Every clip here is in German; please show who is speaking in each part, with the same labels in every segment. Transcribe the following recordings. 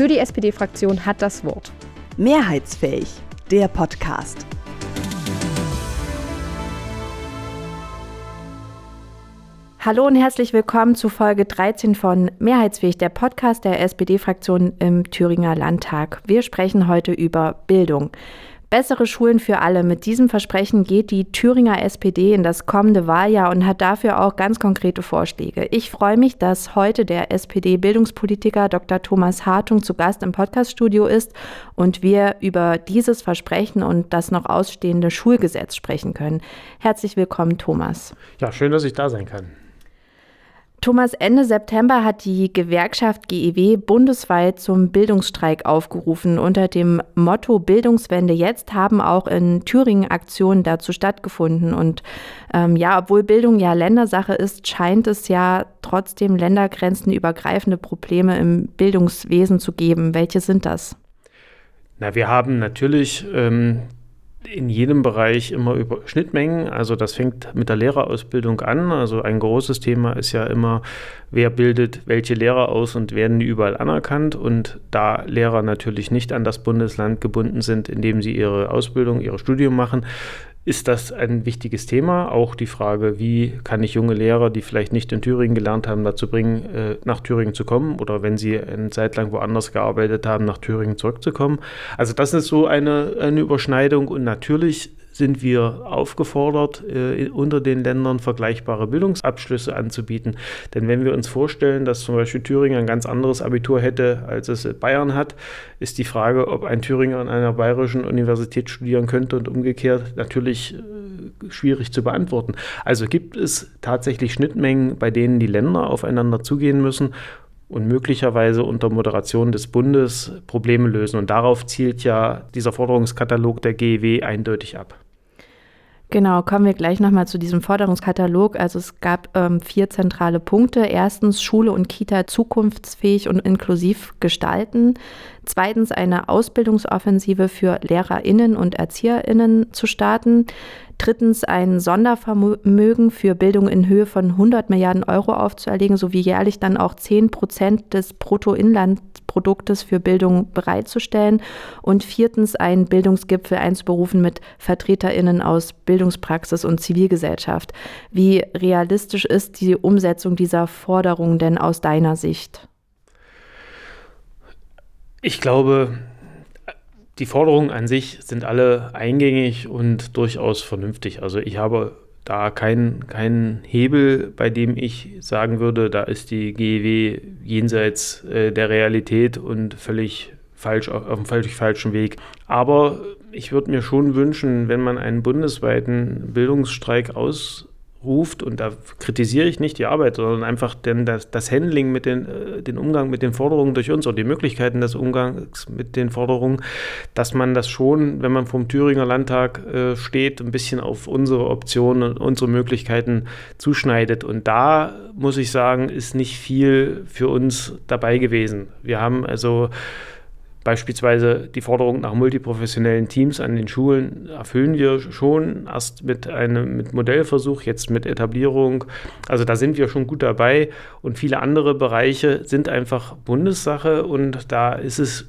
Speaker 1: Für die SPD-Fraktion hat das Wort.
Speaker 2: Mehrheitsfähig, der Podcast.
Speaker 1: Hallo und herzlich willkommen zu Folge 13 von Mehrheitsfähig, der Podcast der SPD-Fraktion im Thüringer Landtag. Wir sprechen heute über Bildung. Bessere Schulen für alle. Mit diesem Versprechen geht die Thüringer SPD in das kommende Wahljahr und hat dafür auch ganz konkrete Vorschläge. Ich freue mich, dass heute der SPD-Bildungspolitiker Dr. Thomas Hartung zu Gast im Podcaststudio ist und wir über dieses Versprechen und das noch ausstehende Schulgesetz sprechen können. Herzlich willkommen, Thomas.
Speaker 3: Ja, schön, dass ich da sein kann.
Speaker 1: Thomas, Ende September hat die Gewerkschaft GEW bundesweit zum Bildungsstreik aufgerufen. Unter dem Motto Bildungswende jetzt haben auch in Thüringen Aktionen dazu stattgefunden. Und ähm, ja, obwohl Bildung ja Ländersache ist, scheint es ja trotzdem ländergrenzenübergreifende Probleme im Bildungswesen zu geben. Welche sind das?
Speaker 3: Na, wir haben natürlich ähm, in jedem Bereich immer über Schnittmengen. Also das fängt mit der Lehrerausbildung an. Also ein großes Thema ist ja immer, wer bildet welche Lehrer aus und werden die überall anerkannt. Und da Lehrer natürlich nicht an das Bundesland gebunden sind, in dem sie ihre Ausbildung, ihr Studium machen, ist das ein wichtiges Thema. Auch die Frage, wie kann ich junge Lehrer, die vielleicht nicht in Thüringen gelernt haben, dazu bringen, äh, nach Thüringen zu kommen oder wenn sie eine Zeit lang woanders gearbeitet haben, nach Thüringen zurückzukommen. Also das ist so eine, eine Überschneidung und natürlich sind wir aufgefordert, äh, unter den Ländern vergleichbare Bildungsabschlüsse anzubieten. Denn wenn wir uns vorstellen, dass zum Beispiel Thüringen ein ganz anderes Abitur hätte, als es Bayern hat, ist die Frage, ob ein Thüringer an einer bayerischen Universität studieren könnte und umgekehrt natürlich äh, schwierig zu beantworten. Also gibt es tatsächlich Schnittmengen, bei denen die Länder aufeinander zugehen müssen und möglicherweise unter Moderation des Bundes Probleme lösen. Und darauf zielt ja dieser Forderungskatalog der GEW eindeutig ab.
Speaker 1: Genau, kommen wir gleich nochmal zu diesem Forderungskatalog. Also es gab ähm, vier zentrale Punkte. Erstens, Schule und Kita zukunftsfähig und inklusiv gestalten. Zweitens, eine Ausbildungsoffensive für Lehrerinnen und Erzieherinnen zu starten. Drittens, ein Sondervermögen für Bildung in Höhe von 100 Milliarden Euro aufzuerlegen, sowie jährlich dann auch 10 Prozent des Bruttoinlandsproduktes für Bildung bereitzustellen. Und viertens, einen Bildungsgipfel einzuberufen mit VertreterInnen aus Bildungspraxis und Zivilgesellschaft. Wie realistisch ist die Umsetzung dieser Forderungen denn aus deiner Sicht?
Speaker 3: Ich glaube, die Forderungen an sich sind alle eingängig und durchaus vernünftig. Also ich habe da keinen kein Hebel, bei dem ich sagen würde, da ist die GEW jenseits äh, der Realität und völlig falsch auf, auf einem völlig falschen Weg. Aber ich würde mir schon wünschen, wenn man einen bundesweiten Bildungsstreik aus ruft, und da kritisiere ich nicht die Arbeit, sondern einfach denn das, das Handling mit den, äh, den Umgang mit den Forderungen durch uns oder die Möglichkeiten des Umgangs mit den Forderungen, dass man das schon, wenn man vom Thüringer Landtag äh, steht, ein bisschen auf unsere Optionen und unsere Möglichkeiten zuschneidet. Und da muss ich sagen, ist nicht viel für uns dabei gewesen. Wir haben also Beispielsweise die Forderung nach multiprofessionellen Teams an den Schulen erfüllen wir schon erst mit einem mit Modellversuch, jetzt mit Etablierung. Also da sind wir schon gut dabei und viele andere Bereiche sind einfach Bundessache und da ist es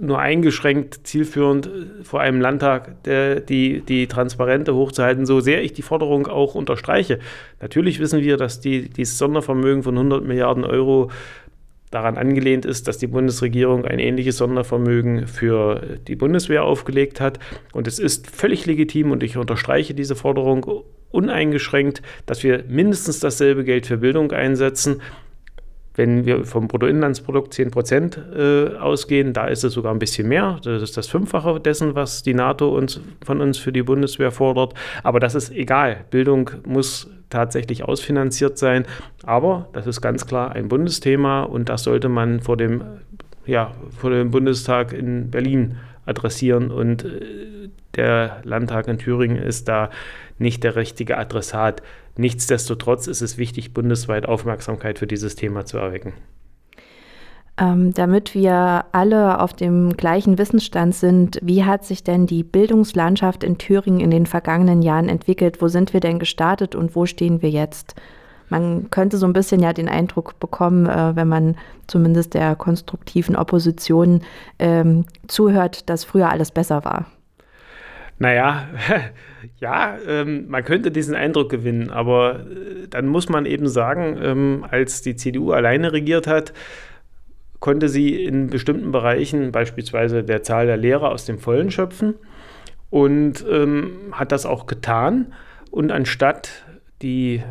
Speaker 3: nur eingeschränkt zielführend vor einem Landtag der, die, die Transparente hochzuhalten, so sehr ich die Forderung auch unterstreiche. Natürlich wissen wir, dass die, dieses Sondervermögen von 100 Milliarden Euro daran angelehnt ist, dass die Bundesregierung ein ähnliches Sondervermögen für die Bundeswehr aufgelegt hat. Und es ist völlig legitim und ich unterstreiche diese Forderung uneingeschränkt, dass wir mindestens dasselbe Geld für Bildung einsetzen. Wenn wir vom Bruttoinlandsprodukt 10 Prozent äh, ausgehen, da ist es sogar ein bisschen mehr. Das ist das Fünffache dessen, was die NATO uns, von uns für die Bundeswehr fordert. Aber das ist egal. Bildung muss tatsächlich ausfinanziert sein. Aber das ist ganz klar ein Bundesthema und das sollte man vor dem, ja, vor dem Bundestag in Berlin adressieren. Und äh, der Landtag in Thüringen ist da nicht der richtige Adressat. Nichtsdestotrotz ist es wichtig, bundesweit Aufmerksamkeit für dieses Thema zu erwecken.
Speaker 1: Ähm, damit wir alle auf dem gleichen Wissensstand sind, wie hat sich denn die Bildungslandschaft in Thüringen in den vergangenen Jahren entwickelt? Wo sind wir denn gestartet und wo stehen wir jetzt? Man könnte so ein bisschen ja den Eindruck bekommen, äh, wenn man zumindest der konstruktiven Opposition ähm, zuhört, dass früher alles besser war.
Speaker 3: Naja, ja, ähm, man könnte diesen Eindruck gewinnen, aber äh, dann muss man eben sagen, ähm, als die CDU alleine regiert hat, konnte sie in bestimmten Bereichen, beispielsweise der Zahl der Lehrer, aus dem Vollen schöpfen und ähm, hat das auch getan. Und anstatt die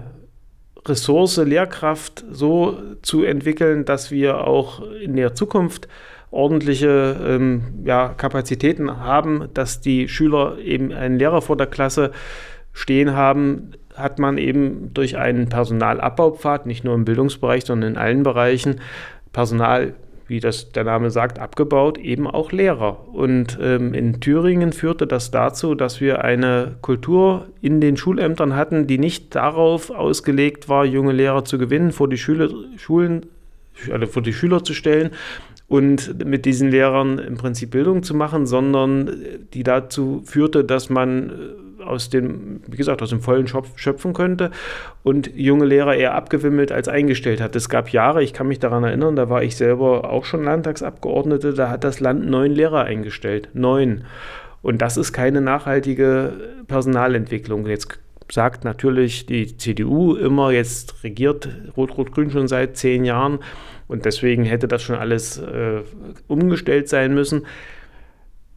Speaker 3: Ressource Lehrkraft so zu entwickeln, dass wir auch in der Zukunft ordentliche ähm, ja, Kapazitäten haben, dass die Schüler eben einen Lehrer vor der Klasse stehen haben, hat man eben durch einen Personalabbaupfad, nicht nur im Bildungsbereich, sondern in allen Bereichen, Personal wie das der Name sagt, abgebaut, eben auch Lehrer. Und ähm, in Thüringen führte das dazu, dass wir eine Kultur in den Schulämtern hatten, die nicht darauf ausgelegt war, junge Lehrer zu gewinnen, vor die Schüler, Schulen, also vor die Schüler zu stellen und mit diesen Lehrern im Prinzip Bildung zu machen, sondern die dazu führte, dass man aus dem, wie gesagt, aus dem vollen Schopf schöpfen könnte und junge Lehrer eher abgewimmelt als eingestellt hat. Es gab Jahre, ich kann mich daran erinnern, da war ich selber auch schon Landtagsabgeordnete, da hat das Land neun Lehrer eingestellt. Neun. Und das ist keine nachhaltige Personalentwicklung. Jetzt sagt natürlich die CDU immer, jetzt regiert Rot-Rot-Grün schon seit zehn Jahren und deswegen hätte das schon alles äh, umgestellt sein müssen.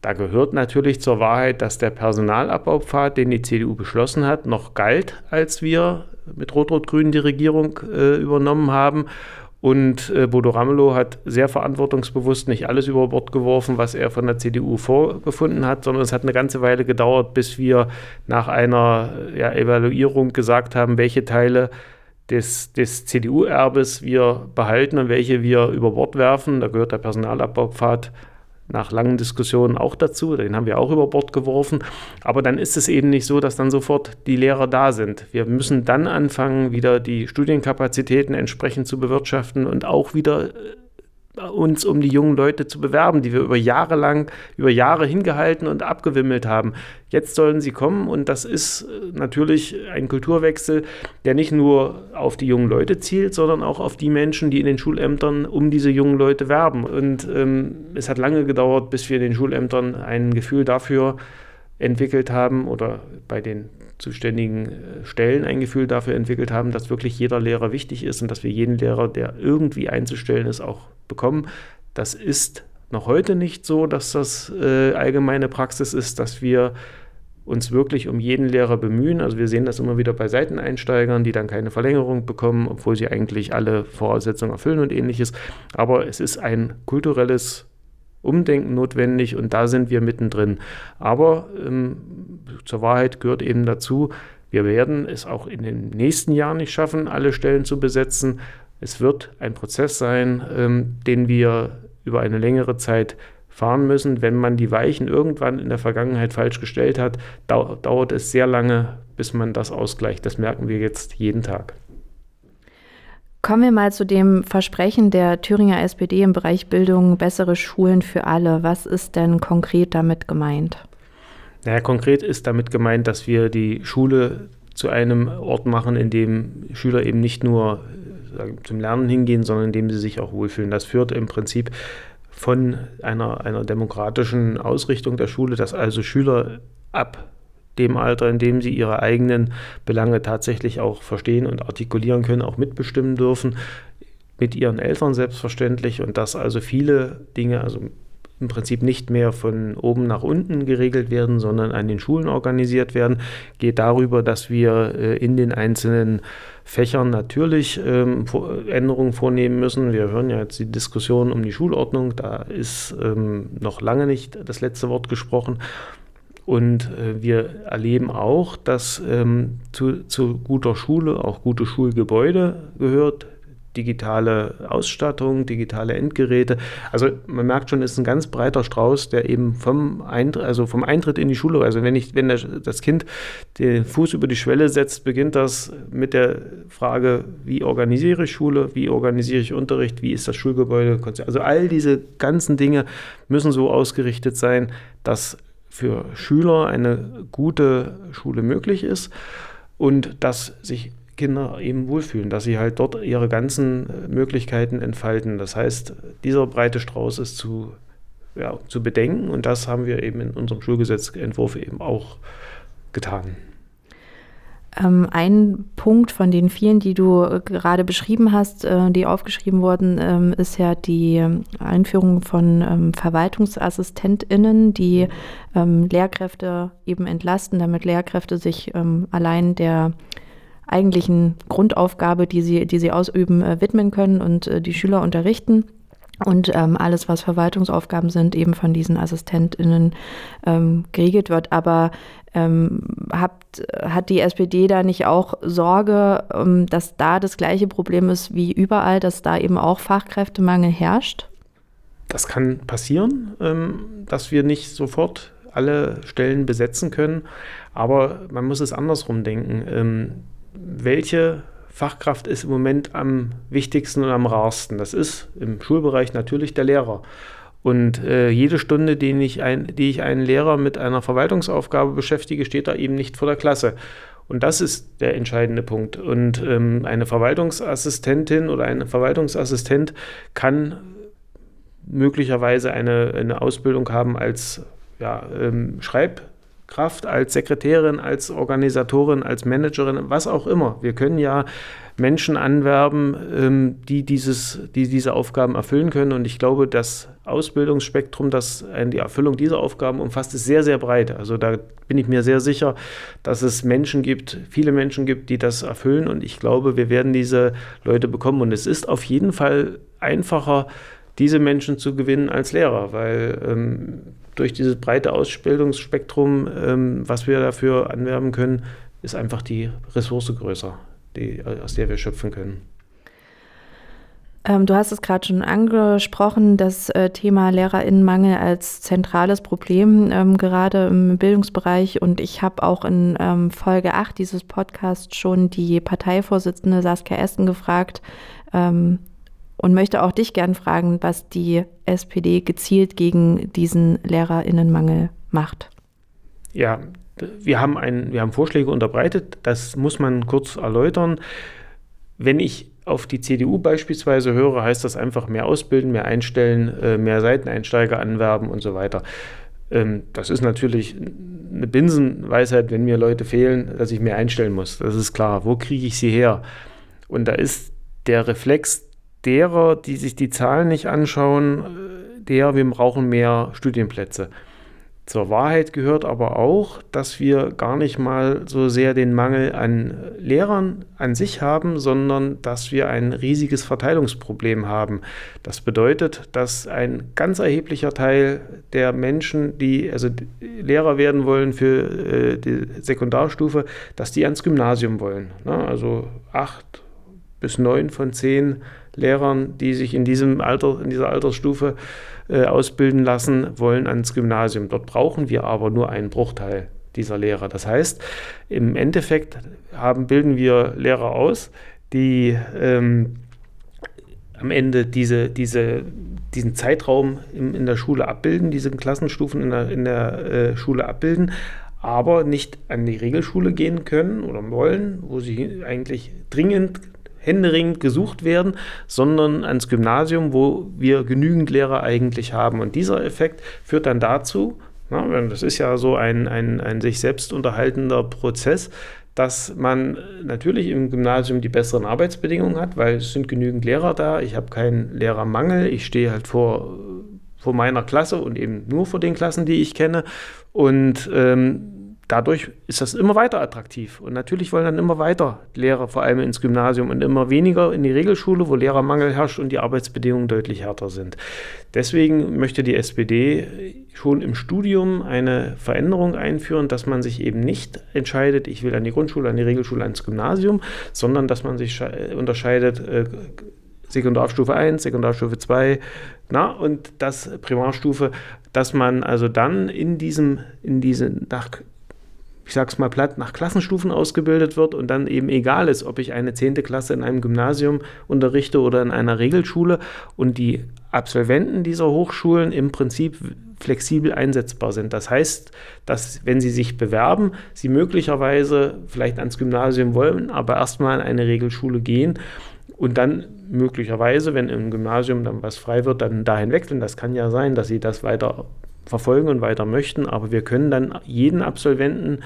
Speaker 3: Da gehört natürlich zur Wahrheit, dass der Personalabbaupfad, den die CDU beschlossen hat, noch galt, als wir mit Rot-Rot-Grün die Regierung äh, übernommen haben. Und äh, Bodo Ramelow hat sehr verantwortungsbewusst nicht alles über Bord geworfen, was er von der CDU vorgefunden hat, sondern es hat eine ganze Weile gedauert, bis wir nach einer ja, Evaluierung gesagt haben, welche Teile des, des CDU-Erbes wir behalten und welche wir über Bord werfen. Da gehört der Personalabbaupfad nach langen Diskussionen auch dazu. Den haben wir auch über Bord geworfen. Aber dann ist es eben nicht so, dass dann sofort die Lehrer da sind. Wir müssen dann anfangen, wieder die Studienkapazitäten entsprechend zu bewirtschaften und auch wieder äh, uns um die jungen Leute zu bewerben, die wir über Jahre lang, über Jahre hingehalten und abgewimmelt haben. Jetzt sollen sie kommen und das ist äh, natürlich ein Kulturwechsel, der nicht nur auf die jungen Leute zielt, sondern auch auf die Menschen, die in den Schulämtern um diese jungen Leute werben. Und ähm, es hat lange gedauert, bis wir in den Schulämtern ein Gefühl dafür entwickelt haben oder bei den zuständigen äh, Stellen ein Gefühl dafür entwickelt haben, dass wirklich jeder Lehrer wichtig ist und dass wir jeden Lehrer, der irgendwie einzustellen ist, auch bekommen. Das ist noch heute nicht so, dass das äh, allgemeine Praxis ist, dass wir uns wirklich um jeden Lehrer bemühen. Also wir sehen das immer wieder bei Seiteneinsteigern, die dann keine Verlängerung bekommen, obwohl sie eigentlich alle Voraussetzungen erfüllen und ähnliches. Aber es ist ein kulturelles Umdenken notwendig und da sind wir mittendrin. Aber ähm, zur Wahrheit gehört eben dazu, wir werden es auch in den nächsten Jahren nicht schaffen, alle Stellen zu besetzen. Es wird ein Prozess sein, ähm, den wir über eine längere Zeit fahren müssen. Wenn man die Weichen irgendwann in der Vergangenheit falsch gestellt hat, dau dauert es sehr lange, bis man das ausgleicht. Das merken wir jetzt jeden Tag.
Speaker 1: Kommen wir mal zu dem Versprechen der Thüringer SPD im Bereich Bildung, bessere Schulen für alle. Was ist denn konkret damit gemeint?
Speaker 3: Naja, konkret ist damit gemeint, dass wir die Schule zu einem Ort machen, in dem Schüler eben nicht nur äh, zum Lernen hingehen, sondern in dem sie sich auch wohlfühlen. Das führt im Prinzip von einer, einer demokratischen Ausrichtung der Schule, dass also Schüler ab dem Alter, in dem sie ihre eigenen Belange tatsächlich auch verstehen und artikulieren können, auch mitbestimmen dürfen, mit ihren Eltern selbstverständlich und dass also viele Dinge, also im Prinzip nicht mehr von oben nach unten geregelt werden, sondern an den Schulen organisiert werden, geht darüber, dass wir äh, in den einzelnen Fächern natürlich ähm, Änderungen vornehmen müssen. Wir hören ja jetzt die Diskussion um die Schulordnung, da ist ähm, noch lange nicht das letzte Wort gesprochen. Und äh, wir erleben auch, dass ähm, zu, zu, guter Schule auch gute Schulgebäude gehört, digitale Ausstattung, digitale Endgeräte. Also man merkt schon, es ist ein ganz breiter Strauß, der eben vom Eintritt, also vom Eintritt in die Schule, also wenn ich, wenn das Kind den Fuß über die Schwelle setzt, beginnt das mit der Frage, wie organisiere ich Schule, wie organisiere ich Unterricht, wie ist das Schulgebäude, also all diese ganzen Dinge müssen so ausgerichtet sein, dass für Schüler eine gute Schule möglich ist und dass sich Kinder eben wohlfühlen, dass sie halt dort ihre ganzen äh, Möglichkeiten entfalten. Das heißt, dieser breite Strauß ist zu, ja, zu bedenken und das haben wir eben in unserem Schulgesetzentwurf eben auch getan.
Speaker 1: Ähm, ein Punkt von den vielen, die du äh, gerade beschrieben hast, äh, die aufgeschrieben wurden, ähm, ist ja die Einführung von ähm, VerwaltungsassistentInnen, die ähm, Lehrkräfte eben entlasten, damit Lehrkräfte sich ähm, allein der eigentlichen Grundaufgabe, die sie, die sie ausüben, äh, widmen können und die Schüler unterrichten. Und ähm, alles, was Verwaltungsaufgaben sind, eben von diesen AssistentInnen ähm, geregelt wird. Aber ähm, habt, hat die SPD da nicht auch Sorge, ähm, dass da das gleiche Problem ist wie überall, dass da eben auch Fachkräftemangel herrscht?
Speaker 3: Das kann passieren, ähm, dass wir nicht sofort alle Stellen besetzen können. Aber man muss es andersrum denken. Ähm, welche Fachkraft ist im Moment am wichtigsten und am rarsten? Das ist im Schulbereich natürlich der Lehrer. Und äh, jede Stunde, die ich, ein, die ich einen Lehrer mit einer Verwaltungsaufgabe beschäftige, steht er eben nicht vor der Klasse. Und das ist der entscheidende Punkt. Und ähm, eine Verwaltungsassistentin oder ein Verwaltungsassistent kann möglicherweise eine, eine Ausbildung haben als ja, ähm, Schreib- Kraft, als Sekretärin, als Organisatorin, als Managerin, was auch immer. Wir können ja Menschen anwerben, ähm, die, dieses, die diese Aufgaben erfüllen können. Und ich glaube, das Ausbildungsspektrum, das die Erfüllung dieser Aufgaben umfasst, ist sehr, sehr breit. Also da bin ich mir sehr sicher, dass es Menschen gibt, viele Menschen gibt, die das erfüllen. Und ich glaube, wir werden diese Leute bekommen. Und es ist auf jeden Fall einfacher, diese Menschen zu gewinnen als Lehrer, weil ähm, durch dieses breite Ausbildungsspektrum, ähm, was wir dafür anwerben können, ist einfach die Ressource größer, die, aus der wir schöpfen können.
Speaker 1: Ähm, du hast es gerade schon angesprochen, das äh, Thema Lehrerinnenmangel als zentrales Problem ähm, gerade im Bildungsbereich. Und ich habe auch in ähm, Folge 8 dieses Podcasts schon die Parteivorsitzende Saskia Essen gefragt, ähm, und möchte auch dich gern fragen, was die SPD gezielt gegen diesen Lehrerinnenmangel macht.
Speaker 3: Ja, wir haben, ein, wir haben Vorschläge unterbreitet, das muss man kurz erläutern. Wenn ich auf die CDU beispielsweise höre, heißt das einfach mehr ausbilden, mehr einstellen, äh, mehr Seiteneinsteiger anwerben und so weiter. Ähm, das ist natürlich eine Binsenweisheit, wenn mir Leute fehlen, dass ich mehr einstellen muss. Das ist klar. Wo kriege ich sie her? Und da ist der Reflex derer, die sich die Zahlen nicht anschauen, äh, der, wir brauchen mehr Studienplätze. Zur Wahrheit gehört aber auch, dass wir gar nicht mal so sehr den Mangel an Lehrern an sich haben, sondern dass wir ein riesiges Verteilungsproblem haben. Das bedeutet, dass ein ganz erheblicher Teil der Menschen, die also Lehrer werden wollen für äh, die Sekundarstufe, dass die ans Gymnasium wollen. Ne? Also acht bis neun von zehn Lehrern, die sich in diesem Alter, in dieser Altersstufe äh, ausbilden lassen, wollen ans Gymnasium. Dort brauchen wir aber nur einen Bruchteil dieser Lehrer. Das heißt, im Endeffekt haben, bilden wir Lehrer aus, die ähm, am Ende diese, diese, diesen Zeitraum in, in, der Schule abbilden, diese Klassenstufen in der, in der äh, Schule abbilden, aber nicht an die Regelschule gehen können oder wollen, wo sie eigentlich dringend händeringend gesucht werden, sondern ans Gymnasium, wo wir genügend Lehrer eigentlich haben. Und dieser Effekt führt dann dazu, na, das ist ja so ein, ein, ein sich selbst unterhaltender Prozess, dass man natürlich im Gymnasium die besseren Arbeitsbedingungen hat, weil es sind genügend Lehrer da, ich habe keinen Lehrermangel, ich stehe halt vor, vor meiner Klasse und eben nur vor den Klassen, die ich kenne. Und ähm, dadurch ist das immer weiter attraktiv. Und natürlich wollen dann immer weiter Lehrer, vor allem ins Gymnasium und immer weniger in die Regelschule, wo Lehrermangel herrscht und die Arbeitsbedingungen deutlich härter sind. Deswegen möchte die SPD schon im Studium eine Veränderung einführen, dass man sich eben nicht entscheidet, ich will an die Grundschule, an die Regelschule, ans Gymnasium, sondern dass man sich unterscheidet, äh, Sekundarstufe 1, Sekundarstufe 2, na, und das Primarstufe, dass man also dann in diesem, in diesen, nach ich sag's mal platt, nach Klassenstufen ausgebildet wird und dann eben egal ist, ob ich eine 10. Klasse in einem Gymnasium unterrichte oder in einer Regelschule und die Absolventen dieser Hochschulen im Prinzip flexibel einsetzbar sind. Das heißt, dass wenn Sie sich bewerben, Sie möglicherweise vielleicht ans Gymnasium wollen, aber erstmal in eine Regelschule gehen und dann möglicherweise, wenn im Gymnasium dann was frei wird, dann dahin wechseln. Das kann ja sein, dass Sie das weiter verfolgen und weiter möchten, aber wir können dann jeden Absolventen,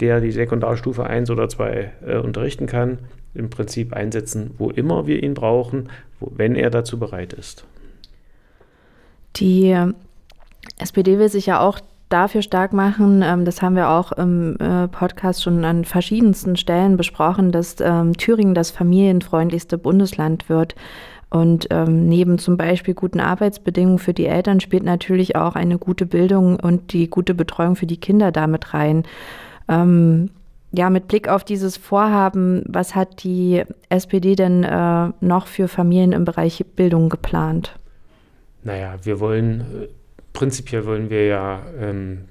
Speaker 3: der die Sekundarstufe 1 oder 2 äh, unterrichten kann, im Prinzip einsetzen, wo immer wir ihn brauchen, wo, wenn er dazu bereit ist.
Speaker 1: Die SPD will sich ja auch dafür stark machen, ähm, das haben wir auch im äh, Podcast schon an verschiedensten Stellen besprochen, dass ähm, Thüringen das familienfreundlichste Bundesland wird. Und ähm, neben zum Beispiel guten Arbeitsbedingungen für die Eltern spielt natürlich auch eine gute Bildung und die gute Betreuung für die Kinder damit rein. Ähm, ja, mit Blick auf dieses Vorhaben, was hat die SPD denn äh, noch für Familien im Bereich Bildung geplant?
Speaker 3: Naja, wir wollen äh, prinzipiell wollen wir ja ähm,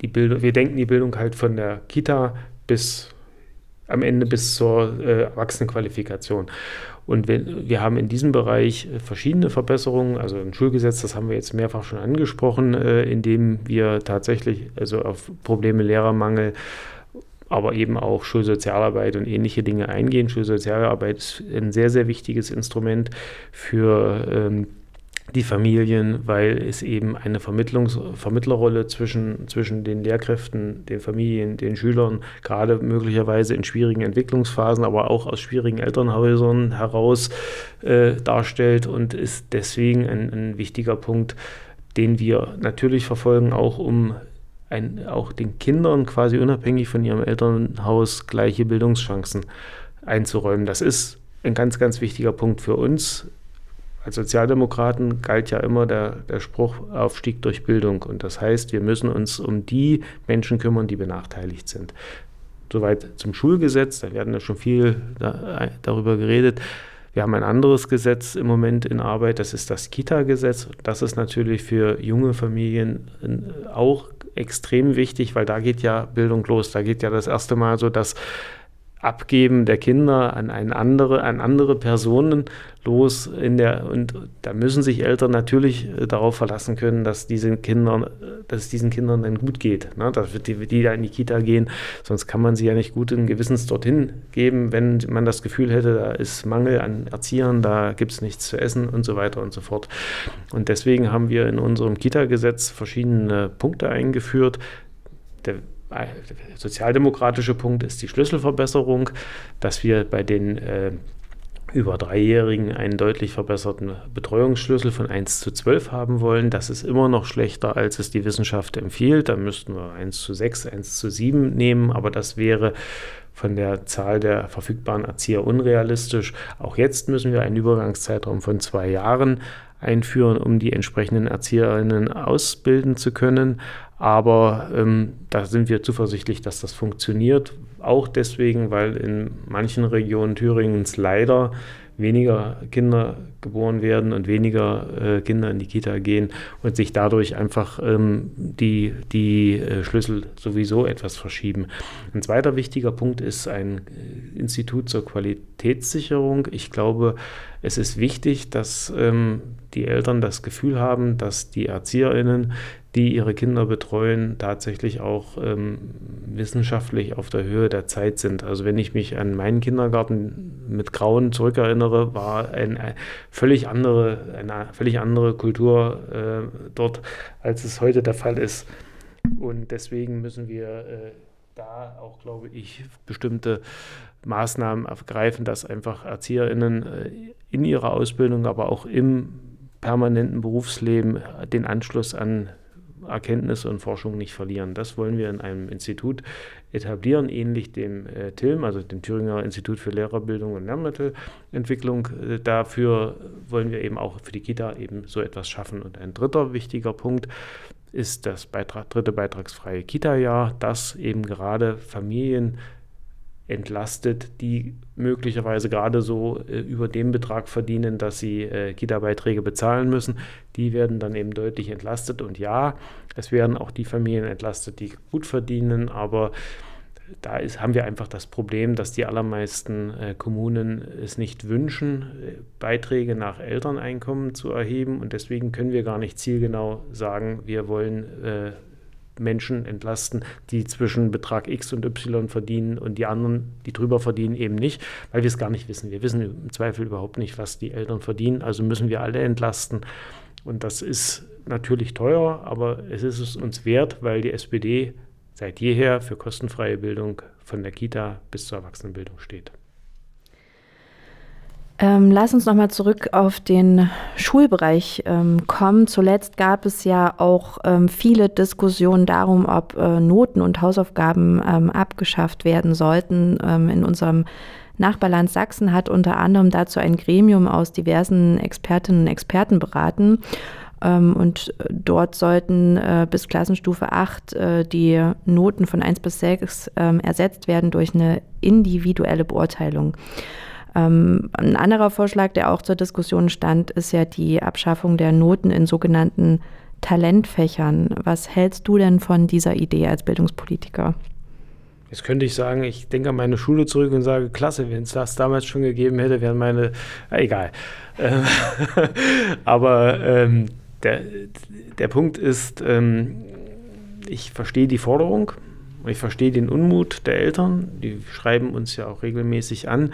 Speaker 3: die Bildung, wir denken die Bildung halt von der Kita bis am Ende bis zur äh, Erwachsenenqualifikation. Und wir, wir, haben in diesem Bereich äh, verschiedene Verbesserungen, also im Schulgesetz, das haben wir jetzt mehrfach schon angesprochen, äh, indem wir tatsächlich also auf Probleme Lehrermangel, aber eben auch Schulsozialarbeit und ähnliche Dinge eingehen. Schulsozialarbeit ist ein sehr, sehr wichtiges Instrument für ähm, die Familien, weil es eben eine Vermittlungs Vermittlerrolle zwischen, zwischen den Lehrkräften, den Familien, den Schülern, gerade möglicherweise in schwierigen Entwicklungsphasen, aber auch aus schwierigen Elternhäusern heraus äh, darstellt und ist deswegen ein, ein wichtiger Punkt, den wir natürlich verfolgen, auch um ein, auch den Kindern quasi unabhängig von ihrem Elternhaus gleiche Bildungschancen einzuräumen. Das ist ein ganz, ganz wichtiger Punkt für uns als Sozialdemokraten galt ja immer der, der Spruch Aufstieg durch Bildung. Und das heißt, wir müssen uns um die Menschen kümmern, die benachteiligt sind. Soweit zum Schulgesetz, da werden ja schon viel da, darüber geredet. Wir haben ein anderes Gesetz im Moment in Arbeit, das ist das Kita-Gesetz. Das ist natürlich für junge Familien äh, auch extrem wichtig, weil da geht ja Bildung los. Da geht ja das erste Mal so dass Abgeben der Kinder an, eine andere, an andere Personen los in der und da müssen sich Eltern natürlich äh, darauf verlassen können, dass diesen Kindern, dass es diesen Kindern dann gut geht, ne? dass die, die da in die Kita gehen, sonst kann man sie ja nicht gut in Gewissens dorthin geben, wenn man das Gefühl hätte, da ist Mangel an Erziehern, da gibt es nichts zu essen und so weiter und so fort. Und deswegen haben wir in unserem Kita-Gesetz verschiedene Punkte eingeführt. Der der sozialdemokratische Punkt ist die Schlüsselverbesserung, dass wir bei den äh, über Dreijährigen einen deutlich verbesserten Betreuungsschlüssel von 1 zu 12 haben wollen. Das ist immer noch schlechter, als es die Wissenschaft empfiehlt. Da müssten wir 1 zu 6, 1 zu 7 nehmen, aber das wäre von der Zahl der verfügbaren Erzieher unrealistisch. Auch jetzt müssen wir einen Übergangszeitraum von zwei Jahren einführen, um die entsprechenden Erzieherinnen ausbilden zu können. Aber ähm, da sind wir zuversichtlich, dass das funktioniert. Auch deswegen, weil in manchen Regionen Thüringens leider weniger Kinder geboren werden und weniger äh, Kinder in die Kita gehen und sich dadurch einfach ähm, die, die äh, Schlüssel sowieso etwas verschieben. Ein zweiter wichtiger Punkt ist ein äh, Institut zur Qualitätssicherung. Ich glaube, es ist wichtig, dass ähm, die Eltern das Gefühl haben, dass die Erzieherinnen die ihre Kinder betreuen, tatsächlich auch ähm, wissenschaftlich auf der Höhe der Zeit sind. Also wenn ich mich an meinen Kindergarten mit Grauen zurückerinnere, war ein, ein völlig andere, eine völlig andere Kultur äh, dort, als es heute der Fall ist. Und deswegen müssen wir äh, da auch, glaube ich, bestimmte Maßnahmen ergreifen, dass einfach ErzieherInnen äh, in ihrer Ausbildung, aber auch im permanenten Berufsleben den Anschluss an Erkenntnisse und Forschung nicht verlieren. Das wollen wir in einem Institut etablieren, ähnlich dem äh, TILM, also dem Thüringer Institut für Lehrerbildung und Lernmittelentwicklung. Äh, dafür wollen wir eben auch für die Kita eben so etwas schaffen. Und ein dritter wichtiger Punkt ist das Beitrag, dritte beitragsfreie Kita-Jahr, das eben gerade Familien entlastet, die möglicherweise gerade so äh, über den Betrag verdienen, dass sie äh, Kita-Beiträge bezahlen müssen. Die werden dann eben deutlich entlastet. Und ja, es werden auch die Familien entlastet, die gut verdienen, aber da ist, haben wir einfach das Problem, dass die allermeisten äh, Kommunen es nicht wünschen, äh, Beiträge nach Elterneinkommen zu erheben. Und deswegen können wir gar nicht zielgenau sagen, wir wollen äh, Menschen entlasten, die zwischen Betrag X und Y verdienen und die anderen, die drüber verdienen, eben nicht, weil wir es gar nicht wissen. Wir wissen im Zweifel überhaupt nicht, was die Eltern verdienen, also müssen wir alle entlasten. Und das ist natürlich teuer, aber es ist es uns wert, weil die SPD seit jeher für kostenfreie Bildung von der Kita bis zur Erwachsenenbildung steht.
Speaker 1: Ähm, lass uns nochmal zurück auf den Schulbereich ähm, kommen. Zuletzt gab es ja auch ähm, viele Diskussionen darum, ob äh, Noten und Hausaufgaben ähm, abgeschafft werden sollten. Ähm, in unserem Nachbarland Sachsen hat unter anderem dazu ein Gremium aus diversen Expertinnen und Experten beraten. Ähm, und dort sollten äh, bis Klassenstufe 8 äh, die Noten von 1 bis 6 ersetzt werden durch eine individuelle Beurteilung. Ähm, ein anderer Vorschlag, der auch zur Diskussion stand, ist ja die Abschaffung der Noten in sogenannten Talentfächern. Was hältst du denn von dieser Idee als Bildungspolitiker?
Speaker 3: Jetzt könnte ich sagen, ich denke an meine Schule zurück und sage, klasse, wenn es das damals schon gegeben hätte, wären meine, äh, egal. Ähm, aber ähm, der, der Punkt ist, ähm, ich verstehe die Forderung, ich verstehe den Unmut der Eltern, die schreiben uns ja auch regelmäßig an.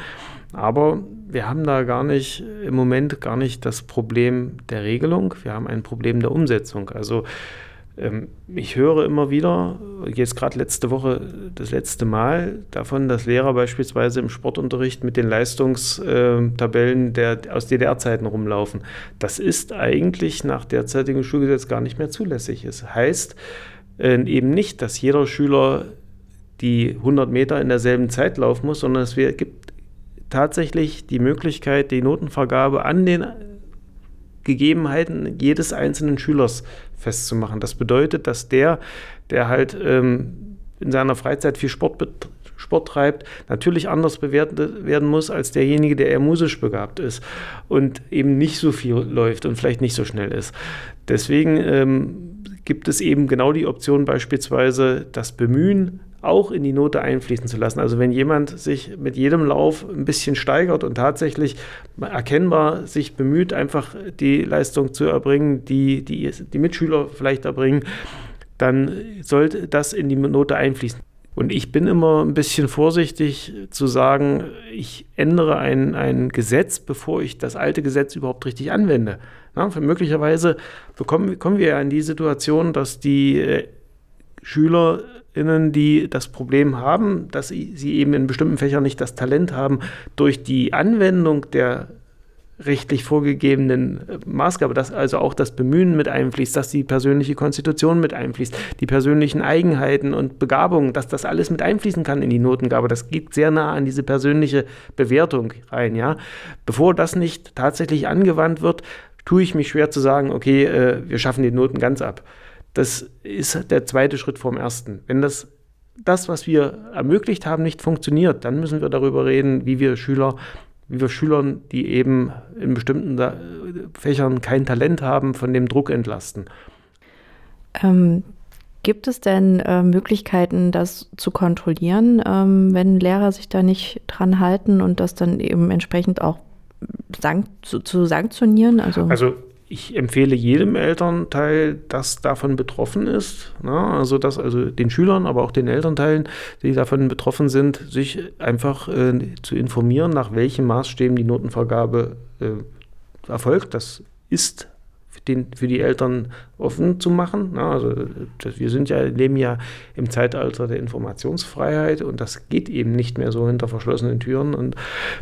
Speaker 3: Aber wir haben da gar nicht im Moment gar nicht das Problem der Regelung, wir haben ein Problem der Umsetzung. Also ähm, ich höre immer wieder, jetzt gerade letzte Woche das letzte Mal, davon, dass Lehrer beispielsweise im Sportunterricht mit den Leistungstabellen der, aus DDR-Zeiten rumlaufen. Das ist eigentlich nach derzeitigem Schulgesetz gar nicht mehr zulässig. Es heißt äh, eben nicht, dass jeder Schüler die 100 Meter in derselben Zeit laufen muss, sondern es gibt tatsächlich die Möglichkeit, die Notenvergabe an den Gegebenheiten jedes einzelnen Schülers festzumachen. Das bedeutet, dass der, der halt ähm, in seiner Freizeit viel Sport, Sport treibt, natürlich anders bewertet werden muss als derjenige, der eher musisch begabt ist und eben nicht so viel läuft und vielleicht nicht so schnell ist. Deswegen ähm, gibt es eben genau die Option beispielsweise das Bemühen auch in die Note einfließen zu lassen. Also wenn jemand sich mit jedem Lauf ein bisschen steigert und tatsächlich erkennbar sich bemüht, einfach die Leistung zu erbringen, die die, die Mitschüler vielleicht erbringen, dann sollte das in die Note einfließen. Und ich bin immer ein bisschen vorsichtig zu sagen, ich ändere ein, ein Gesetz, bevor ich das alte Gesetz überhaupt richtig anwende. Na, möglicherweise bekommen, kommen wir ja in die Situation, dass die äh, Schüler Innen, die das Problem haben, dass sie eben in bestimmten Fächern nicht das Talent haben, durch die Anwendung der rechtlich vorgegebenen äh, Maßgabe, dass also auch das Bemühen mit einfließt, dass die persönliche Konstitution mit einfließt, die persönlichen Eigenheiten und Begabungen, dass das alles mit einfließen kann in die Notengabe. Das geht sehr nah an diese persönliche Bewertung rein, ja. Bevor das nicht tatsächlich angewandt wird, tue ich mich schwer zu sagen, okay, äh, wir schaffen die Noten ganz ab. Das ist der zweite Schritt vom ersten. Wenn das, das, was wir ermöglicht haben, nicht funktioniert, dann müssen wir darüber reden, wie wir Schüler, wie wir Schülern, die eben in bestimmten Fächern kein Talent haben, von dem Druck entlasten.
Speaker 1: Ähm, gibt es denn äh, Möglichkeiten, das zu kontrollieren, ähm, wenn Lehrer sich da nicht dran halten und das dann eben entsprechend auch zu, sanktionieren?
Speaker 3: Also, also ich empfehle jedem Elternteil, das davon betroffen ist, ne? also dass also den Schülern, aber auch den Elternteilen, die davon betroffen sind, sich einfach äh, zu informieren, nach welchen Maßstäben die Notenvergabe äh, erfolgt. Das ist für, den, für die Eltern offen zu machen. Also wir sind ja leben ja im Zeitalter der Informationsfreiheit und das geht eben nicht mehr so hinter verschlossenen Türen und